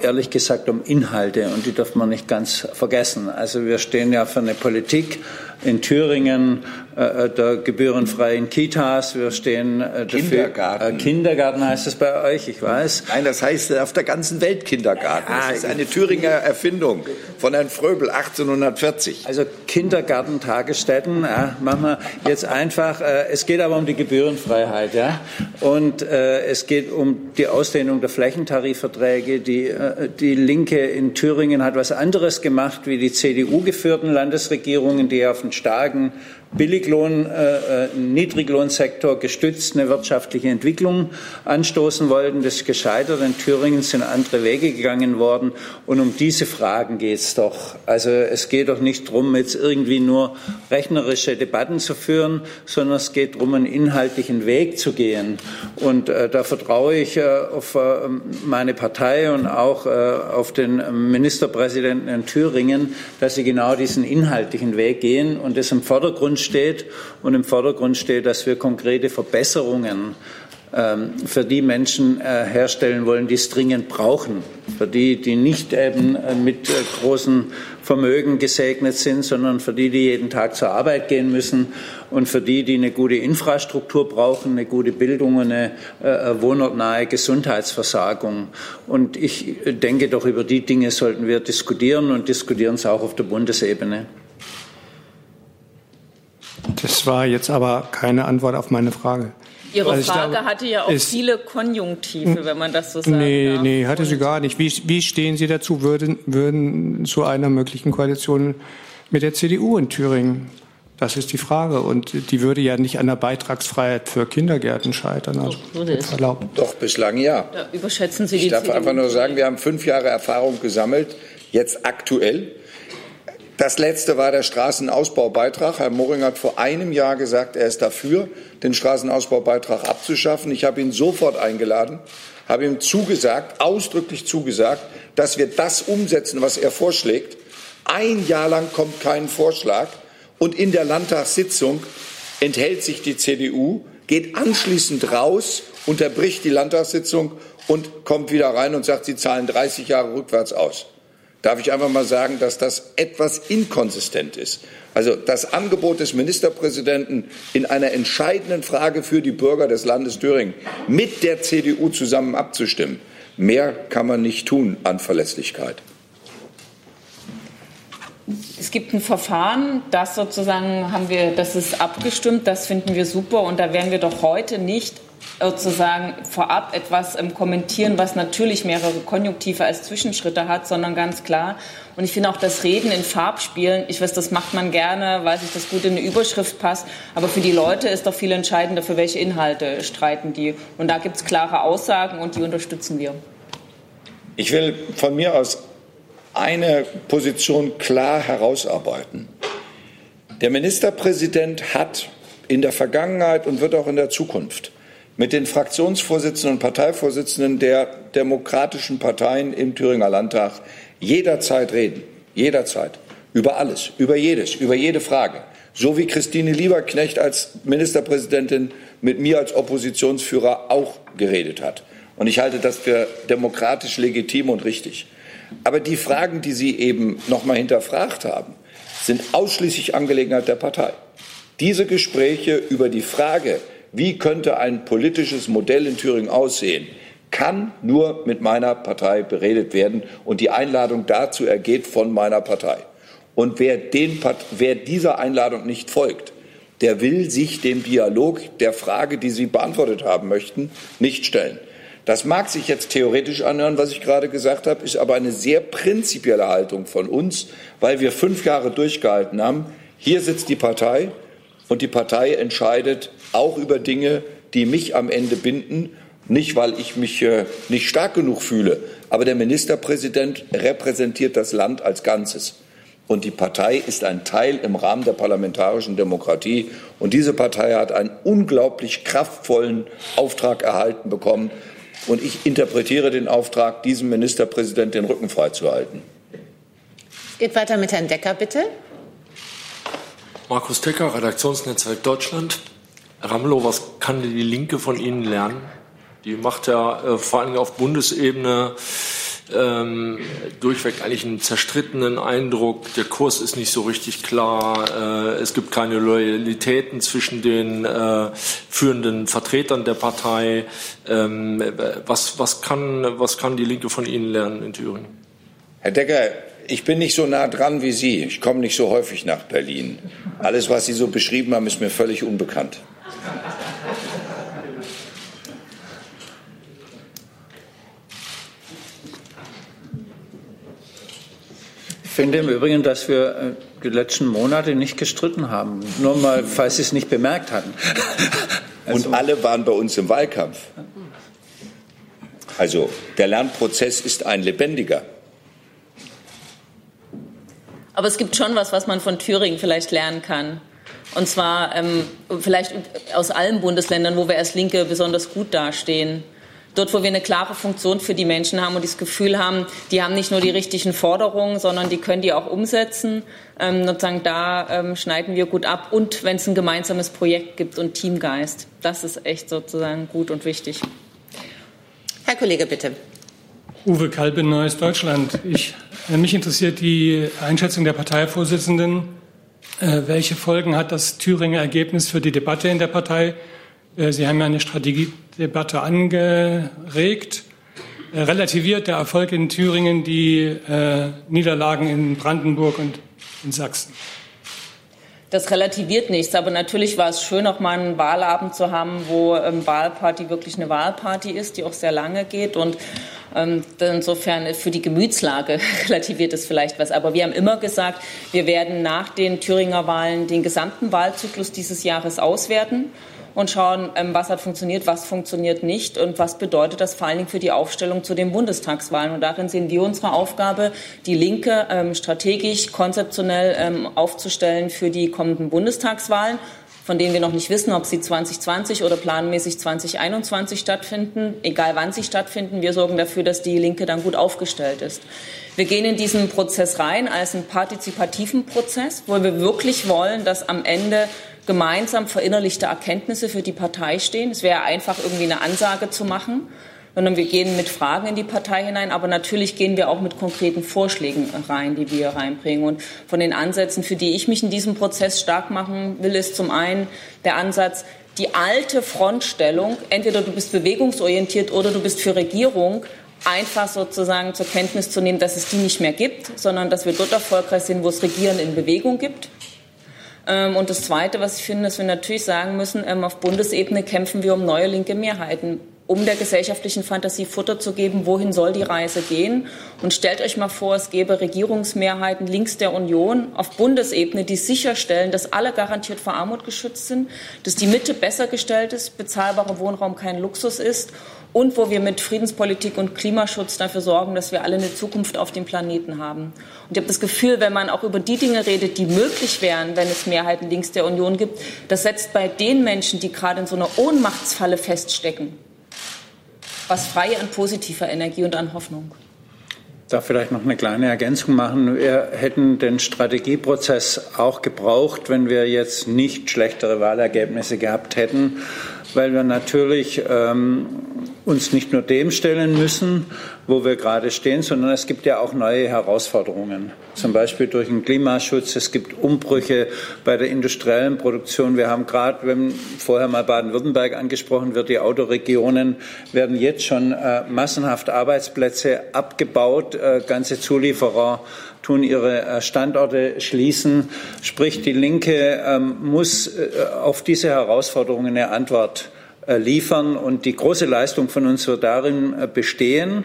ehrlich gesagt um Inhalte und die darf man nicht ganz vergessen. Also wir stehen ja für eine Politik in Thüringen, äh, der gebührenfreien Kitas. Wir stehen äh, dafür. Kindergarten. Äh, Kindergarten heißt es bei euch, ich weiß. Nein, das heißt auf der ganzen Welt Kindergarten. Ja, das ist eine Thüringer Erfindung von Herrn Fröbel 1840. Also Kindergarten, Tagesstätten, ja, machen wir jetzt einfach. Äh, es geht aber um die Gebührenfreiheit, ja, und äh, es geht um die Ausdehnung der Flächentarifverträge. Die, äh, die Linke in Thüringen hat was anderes gemacht wie die CDU geführten Landesregierungen, die auf starken Billiglohn, äh, äh, Niedriglohnsektor gestützt eine wirtschaftliche Entwicklung anstoßen wollten. Das ist gescheitert. In Thüringen sind andere Wege gegangen worden. Und um diese Fragen geht es doch. Also es geht doch nicht darum, jetzt irgendwie nur rechnerische Debatten zu führen, sondern es geht darum, einen inhaltlichen Weg zu gehen. Und äh, da vertraue ich äh, auf äh, meine Partei und auch äh, auf den Ministerpräsidenten in Thüringen, dass sie genau diesen inhaltlichen Weg gehen und das im Vordergrund steht und im Vordergrund steht, dass wir konkrete Verbesserungen ähm, für die Menschen äh, herstellen wollen, die es dringend brauchen, für die, die nicht eben äh, mit äh, großen Vermögen gesegnet sind, sondern für die, die jeden Tag zur Arbeit gehen müssen und für die, die eine gute Infrastruktur brauchen, eine gute Bildung und eine wohnortnahe Gesundheitsversorgung. Und ich denke doch, über die Dinge sollten wir diskutieren und diskutieren es auch auf der Bundesebene. Das war jetzt aber keine Antwort auf meine Frage. Ihre also Frage glaube, hatte ja auch viele Konjunktive, wenn man das so sagt. Nee, darf. nee, hatte sie gar nicht. Wie, wie stehen Sie dazu, würden, würden zu einer möglichen Koalition mit der CDU in Thüringen? Das ist die Frage. Und die würde ja nicht an der Beitragsfreiheit für Kindergärten scheitern. Also, Doch, Doch, bislang ja. Da überschätzen Sie ich die Ich darf CDU einfach nur sagen, wir haben fünf Jahre Erfahrung gesammelt, jetzt aktuell das letzte war der Straßenausbaubeitrag. Herr Moring hat vor einem Jahr gesagt, er ist dafür, den Straßenausbaubeitrag abzuschaffen. Ich habe ihn sofort eingeladen, habe ihm zugesagt, ausdrücklich zugesagt, dass wir das umsetzen, was er vorschlägt. Ein Jahr lang kommt kein Vorschlag und in der Landtagssitzung enthält sich die CDU, geht anschließend raus, unterbricht die Landtagssitzung und kommt wieder rein und sagt, sie zahlen 30 Jahre rückwärts aus darf ich einfach mal sagen, dass das etwas inkonsistent ist. Also das Angebot des Ministerpräsidenten in einer entscheidenden Frage für die Bürger des Landes Thüringen mit der CDU zusammen abzustimmen, mehr kann man nicht tun an Verlässlichkeit. Es gibt ein Verfahren, das sozusagen haben wir, das ist abgestimmt, das finden wir super und da werden wir doch heute nicht sozusagen vorab etwas kommentieren, was natürlich mehrere Konjunktive als Zwischenschritte hat, sondern ganz klar. Und ich finde auch das Reden in Farbspielen, ich weiß, das macht man gerne, weil sich das gut in eine Überschrift passt. Aber für die Leute ist doch viel entscheidender, für welche Inhalte streiten die. Und da gibt es klare Aussagen und die unterstützen wir. Ich will von mir aus eine Position klar herausarbeiten. Der Ministerpräsident hat in der Vergangenheit und wird auch in der Zukunft mit den Fraktionsvorsitzenden und Parteivorsitzenden der demokratischen Parteien im Thüringer Landtag jederzeit reden, jederzeit, über alles, über jedes, über jede Frage. So wie Christine Lieberknecht als Ministerpräsidentin mit mir als Oppositionsführer auch geredet hat. Und ich halte das für demokratisch legitim und richtig. Aber die Fragen, die Sie eben noch mal hinterfragt haben, sind ausschließlich Angelegenheit der Partei. Diese Gespräche über die Frage, wie könnte ein politisches Modell in Thüringen aussehen, kann nur mit meiner Partei beredet werden. Und die Einladung dazu ergeht von meiner Partei. Und wer, den, wer dieser Einladung nicht folgt, der will sich dem Dialog der Frage, die Sie beantwortet haben möchten, nicht stellen. Das mag sich jetzt theoretisch anhören, was ich gerade gesagt habe, ist aber eine sehr prinzipielle Haltung von uns, weil wir fünf Jahre durchgehalten haben. Hier sitzt die Partei und die Partei entscheidet auch über Dinge, die mich am Ende binden. Nicht, weil ich mich äh, nicht stark genug fühle, aber der Ministerpräsident repräsentiert das Land als Ganzes. Und die Partei ist ein Teil im Rahmen der parlamentarischen Demokratie. Und diese Partei hat einen unglaublich kraftvollen Auftrag erhalten bekommen, und ich interpretiere den Auftrag, diesem Ministerpräsidenten den Rücken freizuhalten. Es geht weiter mit Herrn Decker, bitte. Markus Decker, Redaktionsnetzwerk Deutschland. Ramelow, was kann die Linke von Ihnen lernen? Die macht ja äh, vor allem auf Bundesebene ähm, durchweg eigentlich einen zerstrittenen Eindruck. Der Kurs ist nicht so richtig klar. Äh, es gibt keine Loyalitäten zwischen den äh, führenden Vertretern der Partei. Ähm, was, was, kann, was kann die Linke von Ihnen lernen in Thüringen? Herr Decker, ich bin nicht so nah dran wie Sie. Ich komme nicht so häufig nach Berlin. Alles, was Sie so beschrieben haben, ist mir völlig unbekannt. finde im Übrigen, dass wir äh, die letzten Monate nicht gestritten haben. Nur mal, falls Sie es nicht bemerkt hatten. Also, Und alle waren bei uns im Wahlkampf. Also der Lernprozess ist ein lebendiger. Aber es gibt schon was, was man von Thüringen vielleicht lernen kann. Und zwar ähm, vielleicht aus allen Bundesländern, wo wir als Linke besonders gut dastehen dort, wo wir eine klare Funktion für die Menschen haben und das Gefühl haben, die haben nicht nur die richtigen Forderungen, sondern die können die auch umsetzen. Ähm, sozusagen da ähm, schneiden wir gut ab. Und wenn es ein gemeinsames Projekt gibt und Teamgeist, das ist echt sozusagen gut und wichtig. Herr Kollege, bitte. Uwe Kalbe, Neues Deutschland. Ich, äh, mich interessiert die Einschätzung der Parteivorsitzenden. Äh, welche Folgen hat das Thüringer Ergebnis für die Debatte in der Partei? Äh, Sie haben ja eine Strategiedebatte angeregt. Äh, relativiert der Erfolg in Thüringen die äh, Niederlagen in Brandenburg und in Sachsen? Das relativiert nichts, aber natürlich war es schön, auch mal einen Wahlabend zu haben, wo ähm, Wahlparty wirklich eine Wahlparty ist, die auch sehr lange geht und ähm, insofern für die Gemütslage relativiert es vielleicht was. Aber wir haben immer gesagt, wir werden nach den Thüringer Wahlen den gesamten Wahlzyklus dieses Jahres auswerten und schauen, ähm, was hat funktioniert, was funktioniert nicht und was bedeutet das vor allen Dingen für die Aufstellung zu den Bundestagswahlen. Und darin sehen wir unsere Aufgabe, die Linke ähm, strategisch, konzeptionell ähm, aufzustellen für die kommenden Bundestagswahlen von denen wir noch nicht wissen, ob sie 2020 oder planmäßig 2021 stattfinden. Egal wann sie stattfinden, wir sorgen dafür, dass die Linke dann gut aufgestellt ist. Wir gehen in diesen Prozess rein als einen partizipativen Prozess, wo wir wirklich wollen, dass am Ende gemeinsam verinnerlichte Erkenntnisse für die Partei stehen. Es wäre einfach, irgendwie eine Ansage zu machen, sondern wir gehen mit Fragen in die Partei hinein, aber natürlich gehen wir auch mit konkreten Vorschlägen rein, die wir reinbringen. Und von den Ansätzen, für die ich mich in diesem Prozess stark machen will, ist zum einen der Ansatz, die alte Frontstellung, entweder du bist bewegungsorientiert oder du bist für Regierung, einfach sozusagen zur Kenntnis zu nehmen, dass es die nicht mehr gibt, sondern dass wir dort erfolgreich sind, wo es Regieren in Bewegung gibt. Ähm, und das Zweite, was ich finde, ist, wir natürlich sagen müssen, ähm, auf Bundesebene kämpfen wir um neue linke Mehrheiten um der gesellschaftlichen Fantasie Futter zu geben, wohin soll die Reise gehen. Und stellt euch mal vor, es gäbe Regierungsmehrheiten links der Union auf Bundesebene, die sicherstellen, dass alle garantiert vor Armut geschützt sind, dass die Mitte besser gestellt ist, bezahlbarer Wohnraum kein Luxus ist und wo wir mit Friedenspolitik und Klimaschutz dafür sorgen, dass wir alle eine Zukunft auf dem Planeten haben. Und ich habe das Gefühl, wenn man auch über die Dinge redet, die möglich wären, wenn es Mehrheiten links der Union gibt, das setzt bei den Menschen, die gerade in so einer Ohnmachtsfalle feststecken, was frei an positiver Energie und an Hoffnung. Darf vielleicht noch eine kleine Ergänzung machen. Wir hätten den Strategieprozess auch gebraucht, wenn wir jetzt nicht schlechtere Wahlergebnisse gehabt hätten, weil wir natürlich ähm, uns nicht nur dem stellen müssen, wo wir gerade stehen, sondern es gibt ja auch neue Herausforderungen. Zum Beispiel durch den Klimaschutz. Es gibt Umbrüche bei der industriellen Produktion. Wir haben gerade, wenn vorher mal Baden-Württemberg angesprochen wird, die Autoregionen werden jetzt schon äh, massenhaft Arbeitsplätze abgebaut. Äh, ganze Zulieferer tun ihre äh, Standorte schließen. Sprich, die Linke ähm, muss äh, auf diese Herausforderungen eine Antwort liefern. Und die große Leistung von uns wird darin äh, bestehen.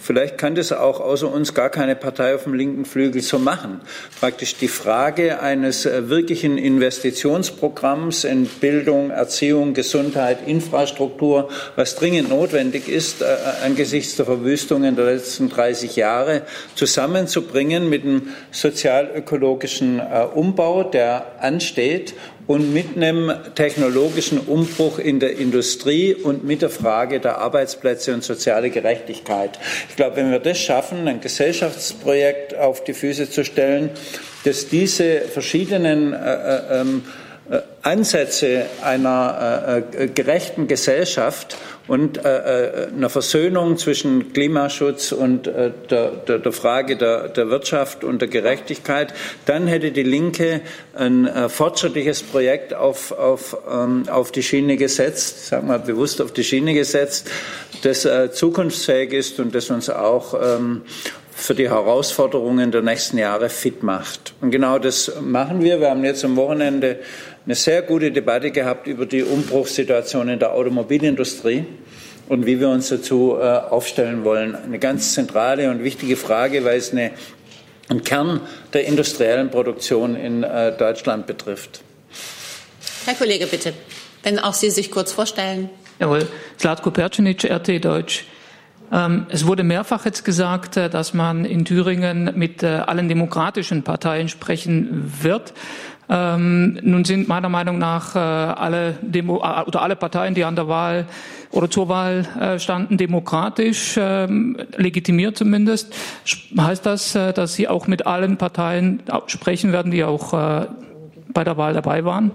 Vielleicht kann das auch außer uns gar keine Partei auf dem linken Flügel so machen. Praktisch die Frage eines äh, wirklichen Investitionsprogramms in Bildung, Erziehung, Gesundheit, Infrastruktur, was dringend notwendig ist, angesichts der Verwüstungen der letzten 30 Jahre zusammenzubringen mit einem sozialökologischen Umbau, der ansteht und mit einem technologischen Umbruch in der Industrie und mit der Frage der Arbeitsplätze und soziale Gerechtigkeit. Ich glaube, wenn wir das schaffen, ein Gesellschaftsprojekt auf die Füße zu stellen, dass diese verschiedenen äh, äh, ähm, äh, Ansätze einer äh, äh, gerechten Gesellschaft und äh, äh, einer Versöhnung zwischen Klimaschutz und äh, der, der, der, Frage der, der, Wirtschaft und der Gerechtigkeit, dann hätte die Linke ein äh, fortschrittliches Projekt auf, auf, ähm, auf die Schiene gesetzt, sagen wir bewusst auf die Schiene gesetzt, das äh, zukunftsfähig ist und das uns auch ähm, für die Herausforderungen der nächsten Jahre fit macht. Und genau das machen wir. Wir haben jetzt am Wochenende eine sehr gute Debatte gehabt über die Umbruchssituation in der Automobilindustrie und wie wir uns dazu äh, aufstellen wollen. Eine ganz zentrale und wichtige Frage, weil es eine, einen Kern der industriellen Produktion in äh, Deutschland betrifft. Herr Kollege, bitte, wenn auch Sie sich kurz vorstellen. Jawohl, Zlatko Percinic, RT Deutsch. Ähm, es wurde mehrfach jetzt gesagt, äh, dass man in Thüringen mit äh, allen demokratischen Parteien sprechen wird. Ähm, nun sind meiner Meinung nach äh, alle Demo äh, oder alle Parteien, die an der Wahl oder zur Wahl äh, standen, demokratisch ähm, legitimiert zumindest. Heißt das, äh, dass Sie auch mit allen Parteien sprechen werden, die auch bei der Wahl dabei waren?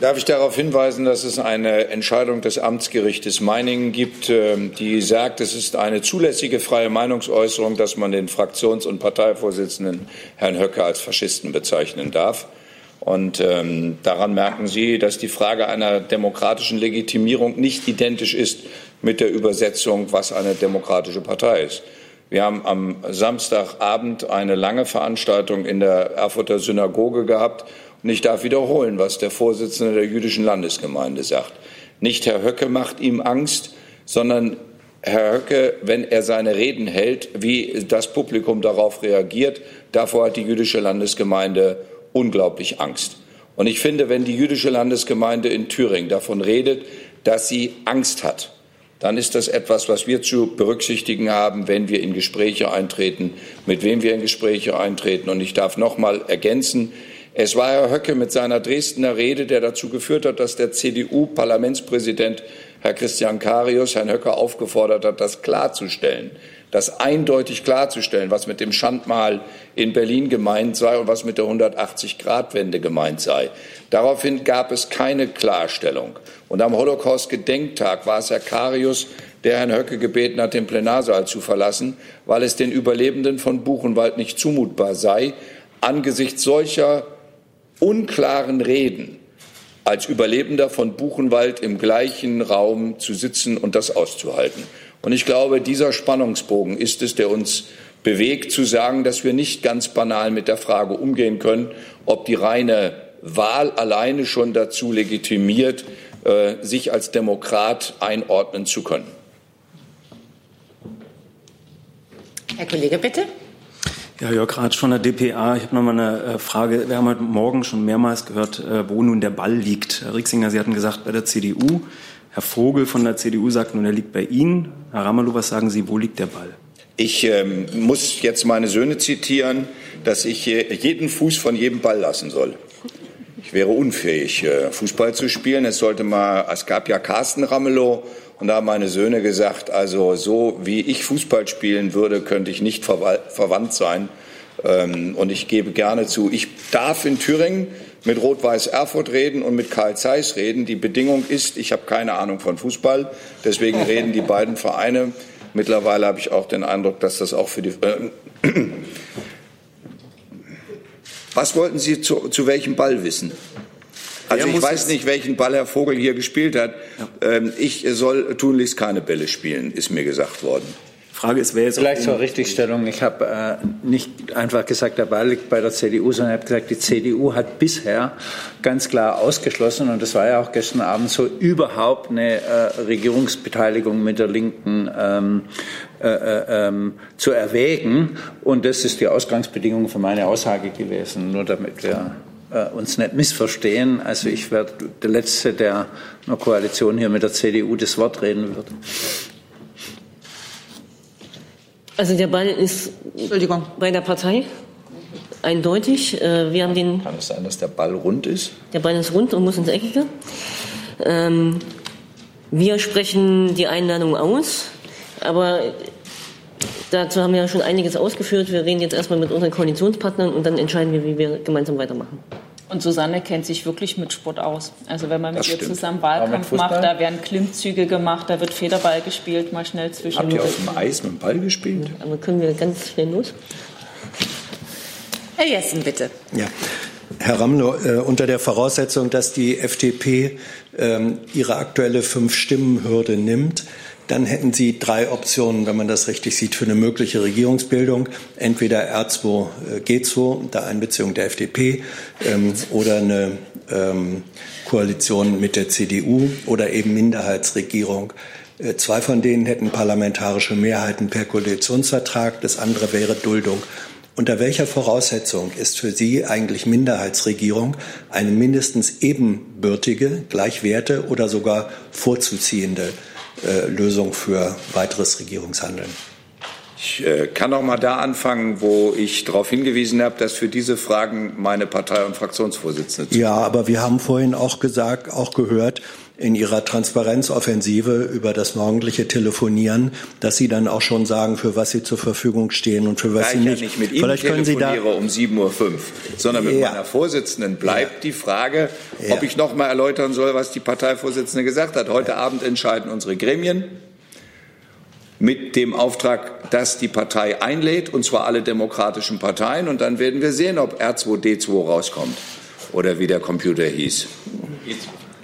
Darf ich darauf hinweisen, dass es eine Entscheidung des Amtsgerichtes Meiningen gibt, ähm, die sagt, es ist eine zulässige freie Meinungsäußerung, dass man den Fraktions- und Parteivorsitzenden Herrn Höcke als Faschisten bezeichnen darf. Und ähm, daran merken Sie, dass die Frage einer demokratischen Legitimierung nicht identisch ist mit der Übersetzung, was eine demokratische Partei ist. Wir haben am Samstagabend eine lange Veranstaltung in der Erfurter Synagoge gehabt und ich darf wiederholen, was der Vorsitzende der jüdischen Landesgemeinde sagt. Nicht Herr Höcke macht ihm Angst, sondern Herr Höcke, wenn er seine Reden hält, wie das Publikum darauf reagiert, davor hat die jüdische Landesgemeinde unglaublich Angst. Und ich finde, wenn die jüdische Landesgemeinde in Thüringen davon redet, dass sie Angst hat, dann ist das etwas, was wir zu berücksichtigen haben, wenn wir in Gespräche eintreten, mit wem wir in Gespräche eintreten. Und ich darf noch mal ergänzen, es war Herr Höcke mit seiner Dresdner Rede, der dazu geführt hat, dass der CDU-Parlamentspräsident Herr Christian Carius Herrn Höcke aufgefordert hat, das klarzustellen, das eindeutig klarzustellen, was mit dem Schandmal in Berlin gemeint sei und was mit der 180-Grad-Wende gemeint sei. Daraufhin gab es keine Klarstellung. Und am Holocaust-Gedenktag war es Herr Carius, der Herrn Höcke gebeten hat, den Plenarsaal zu verlassen, weil es den Überlebenden von Buchenwald nicht zumutbar sei, angesichts solcher unklaren Reden als Überlebender von Buchenwald im gleichen Raum zu sitzen und das auszuhalten. Und ich glaube, dieser Spannungsbogen ist es, der uns bewegt, zu sagen, dass wir nicht ganz banal mit der Frage umgehen können, ob die reine Wahl alleine schon dazu legitimiert, äh, sich als Demokrat einordnen zu können. Herr Kollege, bitte. Ja, Jörg Ratsch von der DPA. Ich habe noch mal eine äh, Frage. Wir haben heute Morgen schon mehrmals gehört, äh, wo nun der Ball liegt. Herr Rixinger, Sie hatten gesagt, bei der CDU. Herr Vogel von der CDU sagt nun, er liegt bei Ihnen. Herr Ramelow, was sagen Sie, wo liegt der Ball? Ich ähm, muss jetzt meine Söhne zitieren, dass ich äh, jeden Fuß von jedem Ball lassen soll. Ich wäre unfähig, äh, Fußball zu spielen. Es sollte mal, es gab ja Carsten Ramelow und da haben meine Söhne gesagt, also so wie ich Fußball spielen würde, könnte ich nicht verwandt sein. Ähm, und ich gebe gerne zu, ich darf in Thüringen mit Rot-Weiß Erfurt reden und mit Karl Zeiss reden. Die Bedingung ist, ich habe keine Ahnung von Fußball, deswegen reden die beiden Vereine. Mittlerweile habe ich auch den Eindruck, dass das auch für die. Äh, was wollten Sie zu, zu welchem Ball wissen? Also ich weiß nicht, welchen Ball Herr Vogel hier gespielt hat. Ähm, ich soll tunlichst keine Bälle spielen, ist mir gesagt worden. Frage ist, wer jetzt vielleicht zur Richtigstellung. Ich habe äh, nicht einfach gesagt, der Ball liegt bei der CDU, sondern ich habe gesagt, die CDU hat bisher ganz klar ausgeschlossen, und das war ja auch gestern Abend so, überhaupt eine äh, Regierungsbeteiligung mit der Linken ähm, äh, äh, ähm, zu erwägen. Und das ist die Ausgangsbedingung für meine Aussage gewesen, nur damit wir äh, uns nicht missverstehen. Also ich werde der Letzte, der einer Koalition hier mit der CDU das Wort reden wird. Also der Ball ist bei der Partei eindeutig. Äh, wir haben den. Kann es sein, dass der Ball rund ist? Der Ball ist rund und muss ins Eckige. Ähm, wir sprechen die Einladung aus, aber dazu haben wir ja schon einiges ausgeführt. Wir reden jetzt erstmal mit unseren Koalitionspartnern und dann entscheiden wir, wie wir gemeinsam weitermachen. Und Susanne kennt sich wirklich mit Sport aus. Also wenn man mit ihr zusammen Wahlkampf macht, da werden Klimmzüge gemacht, da wird Federball gespielt, mal schnell zwischen. Habt ihr auf dem Eis mit dem Ball gespielt? Ja, aber können wir ganz schnell los? Herr Jessen, bitte. Ja. Herr Ramelow, äh, unter der Voraussetzung, dass die FDP ähm, ihre aktuelle Fünf-Stimmen-Hürde nimmt, dann hätten Sie drei Optionen, wenn man das richtig sieht, für eine mögliche Regierungsbildung. Entweder R2, äh, G2 unter Einbeziehung der FDP ähm, oder eine ähm, Koalition mit der CDU oder eben Minderheitsregierung. Äh, zwei von denen hätten parlamentarische Mehrheiten per Koalitionsvertrag, das andere wäre Duldung. Unter welcher Voraussetzung ist für Sie eigentlich Minderheitsregierung eine mindestens ebenbürtige, gleichwerte oder sogar vorzuziehende äh, Lösung für weiteres Regierungshandeln. Ich äh, kann noch mal da anfangen, wo ich darauf hingewiesen habe, dass für diese Fragen meine Partei- und Fraktionsvorsitzende. Ja, aber wir haben vorhin auch gesagt, auch gehört, in ihrer Transparenzoffensive über das morgendliche Telefonieren, dass Sie dann auch schon sagen, für was Sie zur Verfügung stehen und für was da Sie ich nicht. Ja nicht mit Ihnen Vielleicht können Sie da um 7.05 Uhr, sondern mit Ja. meiner Vorsitzenden bleibt die Frage, Ja. ob ich noch mal erläutern soll, was die Parteivorsitzende gesagt hat. Heute Abend entscheiden unsere Gremien mit dem Auftrag, dass die Partei einlädt, und zwar alle demokratischen Parteien. Und dann werden wir sehen, ob R2D2 rauskommt oder wie der Computer hieß.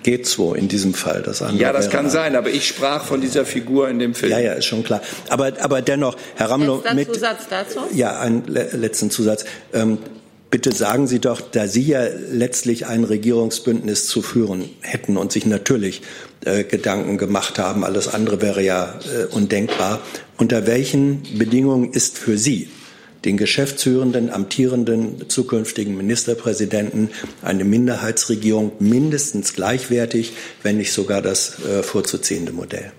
G2 in diesem Fall. Das andere Ja, das kann sein, aber ich sprach von dieser Figur in dem Film. Ja, ja, ist schon klar. Aber, aber dennoch, Herr Letzter mit, Zusatz dazu? Ja, einen le letzten Zusatz. Ähm, bitte sagen Sie doch, da Sie ja letztlich ein Regierungsbündnis zu führen hätten und sich natürlich äh, Gedanken gemacht haben, alles andere wäre ja äh, undenkbar, unter welchen Bedingungen ist für Sie den geschäftsführenden, amtierenden, zukünftigen Ministerpräsidenten eine Minderheitsregierung mindestens gleichwertig, wenn nicht sogar das äh, vorzuziehende Modell?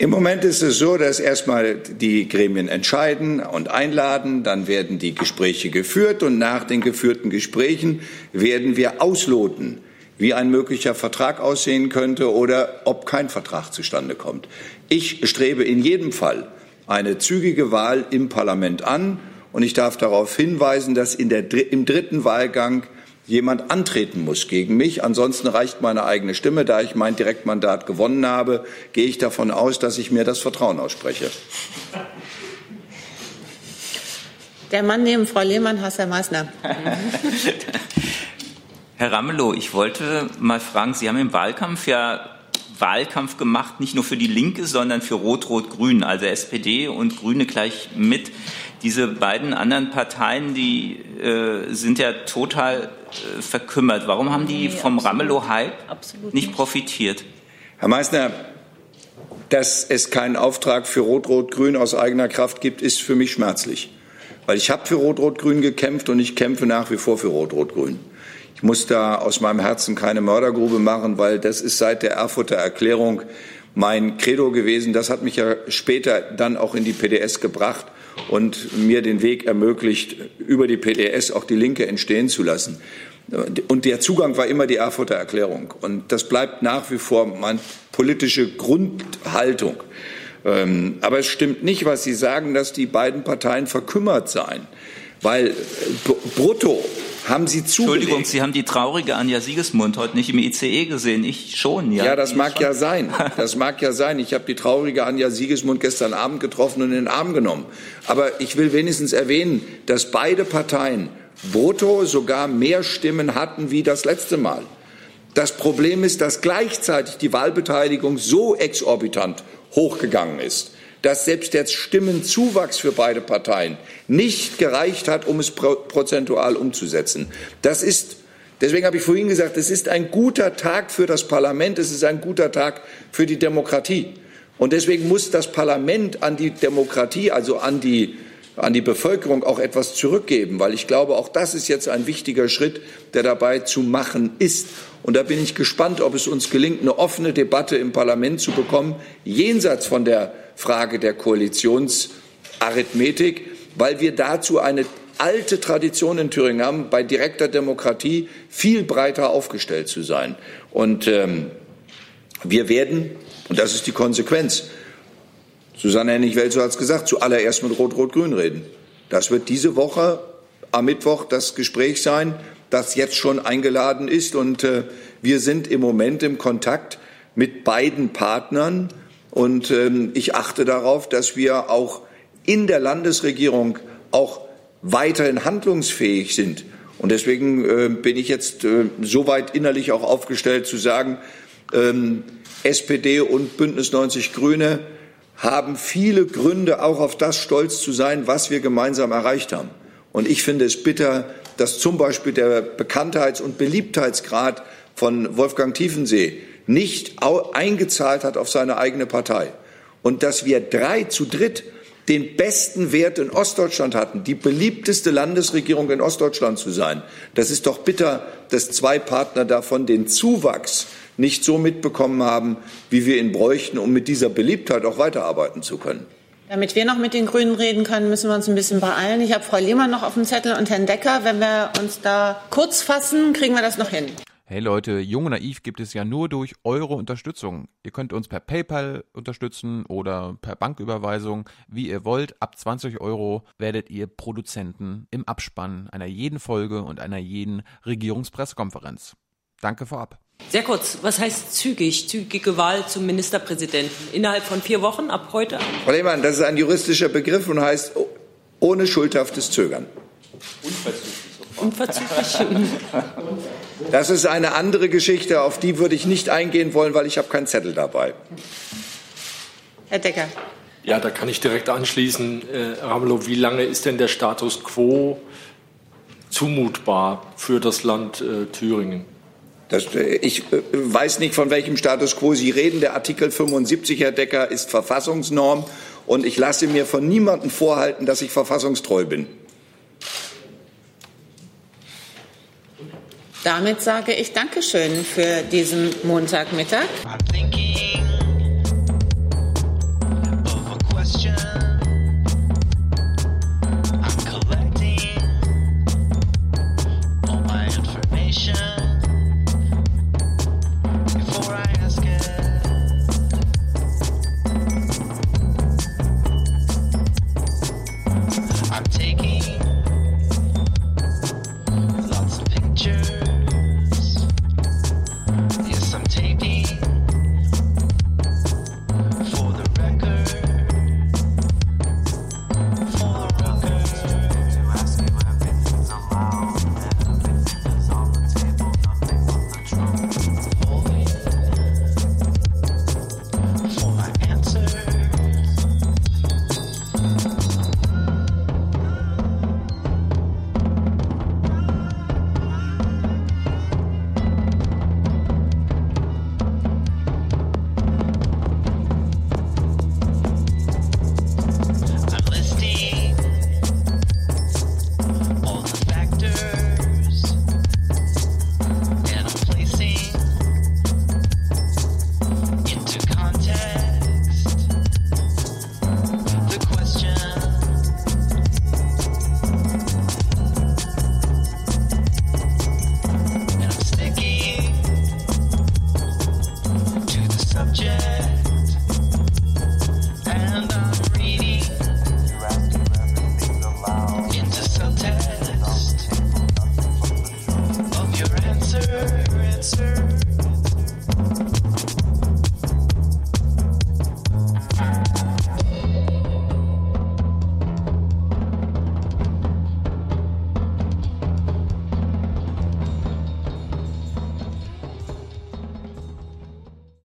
Im Moment ist es so, dass erstmal die Gremien entscheiden und einladen, dann werden die Gespräche geführt und nach den geführten Gesprächen werden wir ausloten, wie ein möglicher Vertrag aussehen könnte oder ob kein Vertrag zustande kommt. Ich strebe in jedem Fall eine zügige Wahl im Parlament an und ich darf darauf hinweisen, dass der, im dritten Wahlgang jemand antreten muss gegen mich. Ansonsten reicht meine eigene Stimme. Da ich mein Direktmandat gewonnen habe, gehe ich davon aus, dass ich mir das Vertrauen ausspreche. Der Mann neben Frau Lehmann, Hassan Meissner. Herr Ramelow, ich wollte mal fragen, Sie haben im Wahlkampf ja Wahlkampf gemacht, nicht nur für die Linke, sondern für Rot-Rot-Grün, also SPD und Grüne gleich mit. Diese beiden anderen Parteien, die äh, sind ja total äh, verkümmert. Warum haben die vom Ramelow-Hype nicht profitiert? Herr Meissner, dass es keinen Auftrag für Rot-Rot-Grün aus eigener Kraft gibt, ist für mich schmerzlich. Weil ich habe für Rot-Rot-Grün gekämpft und ich kämpfe nach wie vor für Rot-Rot-Grün. Ich muss da aus meinem Herzen keine Mördergrube machen, weil das ist seit der Erfurter Erklärung mein Credo gewesen. Das hat mich ja später dann auch in die PDS gebracht und mir den Weg ermöglicht, über die PDS auch die Linke entstehen zu lassen. Und der Zugang war immer die Erfurter Erklärung. Und das bleibt nach wie vor meine politische Grundhaltung. Ähm, aber es stimmt nicht, was Sie sagen, dass die beiden Parteien verkümmert seien. Weil äh, brutto haben Sie zugelegt. Entschuldigung, Sie haben die traurige Anja Siegesmund heute nicht im ICE gesehen. Ich schon, ja. Ja, das mag schon. ja sein. Das mag ja sein. Ich habe die traurige Anja Siegesmund gestern Abend getroffen und in den Arm genommen. Aber ich will wenigstens erwähnen, dass beide Parteien brutto sogar mehr Stimmen hatten wie das letzte Mal. Das Problem ist, dass gleichzeitig die Wahlbeteiligung so exorbitant hochgegangen ist, dass selbst der Stimmenzuwachs für beide Parteien nicht gereicht hat, um es pro prozentual umzusetzen. Das ist Deswegen habe ich vorhin gesagt, es ist ein guter Tag für das Parlament, es ist ein guter Tag für die Demokratie. Und deswegen muss das Parlament an die Demokratie, also an die, an die Bevölkerung auch etwas zurückgeben, weil ich glaube, auch das ist jetzt ein wichtiger Schritt, der dabei zu machen ist. Und da bin ich gespannt, ob es uns gelingt, eine offene Debatte im Parlament zu bekommen, jenseits von der Frage der Koalitionsarithmetik, weil wir dazu eine alte Tradition in Thüringen haben, bei direkter Demokratie viel breiter aufgestellt zu sein. Und ähm, wir werden, und das ist die Konsequenz, Susanne Hennig-Welzow hat es gesagt, zuallererst mit Rot-Rot-Grün reden. Das wird diese Woche am Mittwoch das Gespräch sein, das jetzt schon eingeladen ist. Und äh, wir sind im Moment im Kontakt mit beiden Partnern. Und ähm, ich achte darauf, dass wir auch in der Landesregierung auch weiterhin handlungsfähig sind. Und deswegen äh, bin ich jetzt äh, soweit innerlich auch aufgestellt zu sagen, ähm, SPD und Bündnis 90 Grüne haben viele Gründe, auch auf das stolz zu sein, was wir gemeinsam erreicht haben. Und ich finde es bitter, dass zum Beispiel der Bekanntheits- und Beliebtheitsgrad von Wolfgang Tiefensee nicht eingezahlt hat auf seine eigene Partei. Und dass wir drei zu dritt den besten Wert in Ostdeutschland hatten, die beliebteste Landesregierung in Ostdeutschland zu sein. Das ist doch bitter, dass zwei Partner davon den Zuwachs nicht so mitbekommen haben, wie wir ihn bräuchten, um mit dieser Beliebtheit auch weiterarbeiten zu können. Damit wir noch mit den Grünen reden können, müssen wir uns ein bisschen beeilen. Ich habe Frau Lehmann noch auf dem Zettel und Herrn Decker. Wenn wir uns da kurz fassen, kriegen wir das noch hin. Hey Leute, Jung und Naiv gibt es ja nur durch eure Unterstützung. Ihr könnt uns per PayPal unterstützen oder per Banküberweisung, wie ihr wollt. Ab 20 Euro werdet ihr Produzenten im Abspann einer jeden Folge und einer jeden Regierungspressekonferenz. Danke vorab. Sehr kurz, was heißt zügig? Zügige Wahl zum Ministerpräsidenten? Innerhalb von vier Wochen ab heute? Frau Lehmann, das ist ein juristischer Begriff und heißt ohne schuldhaftes Zögern. Unverzüglich. Das ist eine andere Geschichte, auf die würde ich nicht eingehen wollen, weil ich habe keinen Zettel dabei. Herr Decker. Ja, da kann ich direkt anschließen. Äh, Ramelow, wie lange ist denn der Status quo zumutbar für das Land äh, Thüringen? Das, ich äh, weiß nicht, von welchem Status quo Sie reden. Der Artikel 75, Herr Decker, ist Verfassungsnorm. Und ich lasse mir von niemandem vorhalten, dass ich verfassungstreu bin. Damit sage ich Dankeschön für diesen Montagmittag.